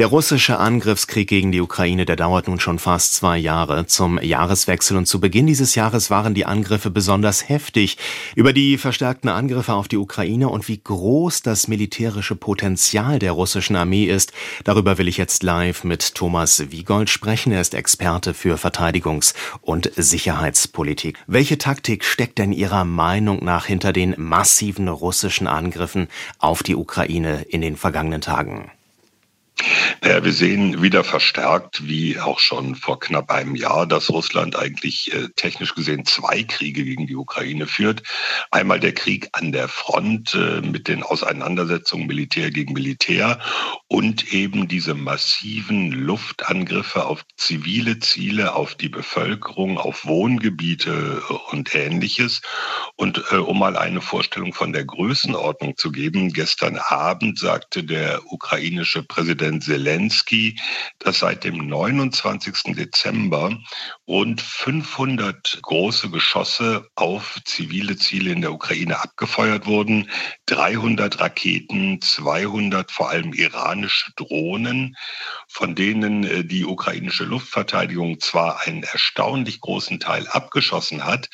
Der russische Angriffskrieg gegen die Ukraine, der dauert nun schon fast zwei Jahre. Zum Jahreswechsel und zu Beginn dieses Jahres waren die Angriffe besonders heftig. Über die verstärkten Angriffe auf die Ukraine und wie groß das militärische Potenzial der russischen Armee ist, darüber will ich jetzt live mit Thomas Wiegold sprechen. Er ist Experte für Verteidigungs- und Sicherheitspolitik. Welche Taktik steckt denn Ihrer Meinung nach hinter den massiven russischen Angriffen auf die Ukraine in den vergangenen Tagen? Naja, wir sehen wieder verstärkt, wie auch schon vor knapp einem Jahr, dass Russland eigentlich äh, technisch gesehen zwei Kriege gegen die Ukraine führt. Einmal der Krieg an der Front äh, mit den Auseinandersetzungen Militär gegen Militär und eben diese massiven Luftangriffe auf zivile Ziele, auf die Bevölkerung, auf Wohngebiete und ähnliches. Und äh, um mal eine Vorstellung von der Größenordnung zu geben, gestern Abend sagte der ukrainische Präsident Zelensky, dass seit dem 29. Dezember rund 500 große Geschosse auf zivile Ziele in der Ukraine abgefeuert wurden, 300 Raketen, 200 vor allem Iran iranische Drohnen, von denen äh, die ukrainische Luftverteidigung zwar einen erstaunlich großen Teil abgeschossen hat,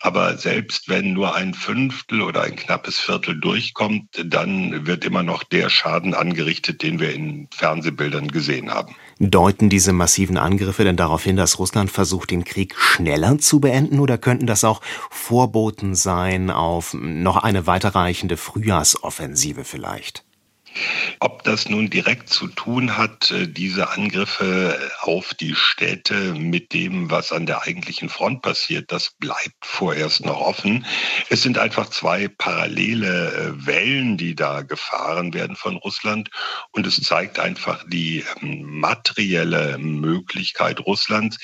aber selbst wenn nur ein Fünftel oder ein knappes Viertel durchkommt, dann wird immer noch der Schaden angerichtet, den wir in Fernsehbildern gesehen haben. Deuten diese massiven Angriffe denn darauf hin, dass Russland versucht, den Krieg schneller zu beenden, oder könnten das auch Vorboten sein auf noch eine weiterreichende Frühjahrsoffensive vielleicht? Ob das nun direkt zu tun hat, äh, diese Angriffe auf die Städte mit dem, was an der eigentlichen Front passiert, das bleibt vorerst noch offen. Es sind einfach zwei parallele äh, Wellen, die da gefahren werden von Russland. Und es zeigt einfach die ähm, materielle Möglichkeit Russlands.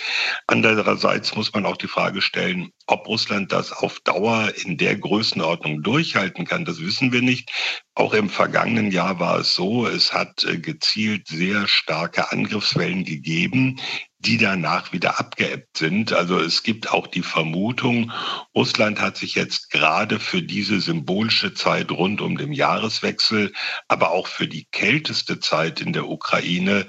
Andererseits muss man auch die Frage stellen, ob Russland das auf Dauer in der Größenordnung durchhalten kann, das wissen wir nicht. Auch im vergangenen Jahr war es so, es hat äh, gezielt sehr starke Angriffswellen gegeben, die danach wieder abgeebbt sind. Also es gibt auch die Vermutung, Russland hat sich jetzt gerade für diese symbolische Zeit rund um den Jahreswechsel, aber auch für die kälteste Zeit in der Ukraine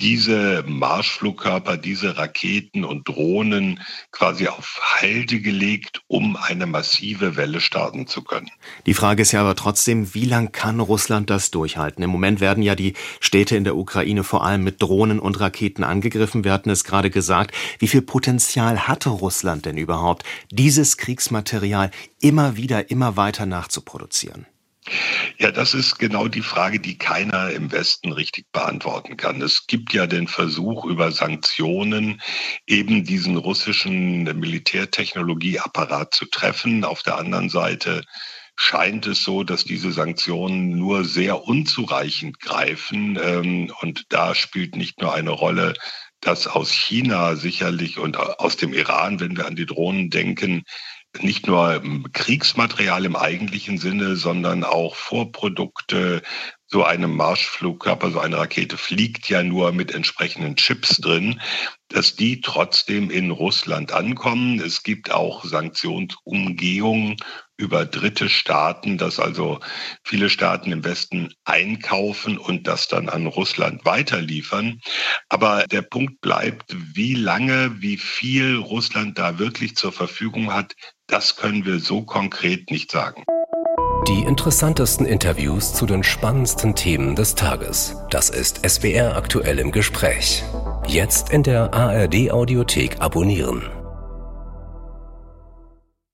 diese Marschflugkörper, diese Raketen und Drohnen quasi auf Halde gelegt, um eine massive Welle starten zu können. Die Frage ist ja aber trotzdem, wie lang kann Russland das durchhalten? Im Moment werden ja die Städte in der Ukraine vor allem mit Drohnen und Raketen angegriffen. Wir hatten es gerade gesagt. Wie viel Potenzial hatte Russland denn überhaupt, dieses Kriegsmaterial immer wieder, immer weiter nachzuproduzieren? Ja, das ist genau die Frage, die keiner im Westen richtig beantworten kann. Es gibt ja den Versuch, über Sanktionen eben diesen russischen Militärtechnologieapparat zu treffen. Auf der anderen Seite scheint es so, dass diese Sanktionen nur sehr unzureichend greifen. Ähm, und da spielt nicht nur eine Rolle, dass aus China sicherlich und aus dem Iran, wenn wir an die Drohnen denken, nicht nur Kriegsmaterial im eigentlichen Sinne, sondern auch Vorprodukte. So einem Marschflugkörper, so eine Rakete fliegt ja nur mit entsprechenden Chips drin, dass die trotzdem in Russland ankommen. Es gibt auch Sanktionsumgehungen über dritte Staaten, dass also viele Staaten im Westen einkaufen und das dann an Russland weiterliefern. Aber der Punkt bleibt, wie lange, wie viel Russland da wirklich zur Verfügung hat, das können wir so konkret nicht sagen. Die interessantesten Interviews zu den spannendsten Themen des Tages. Das ist SWR aktuell im Gespräch. Jetzt in der ARD Audiothek abonnieren.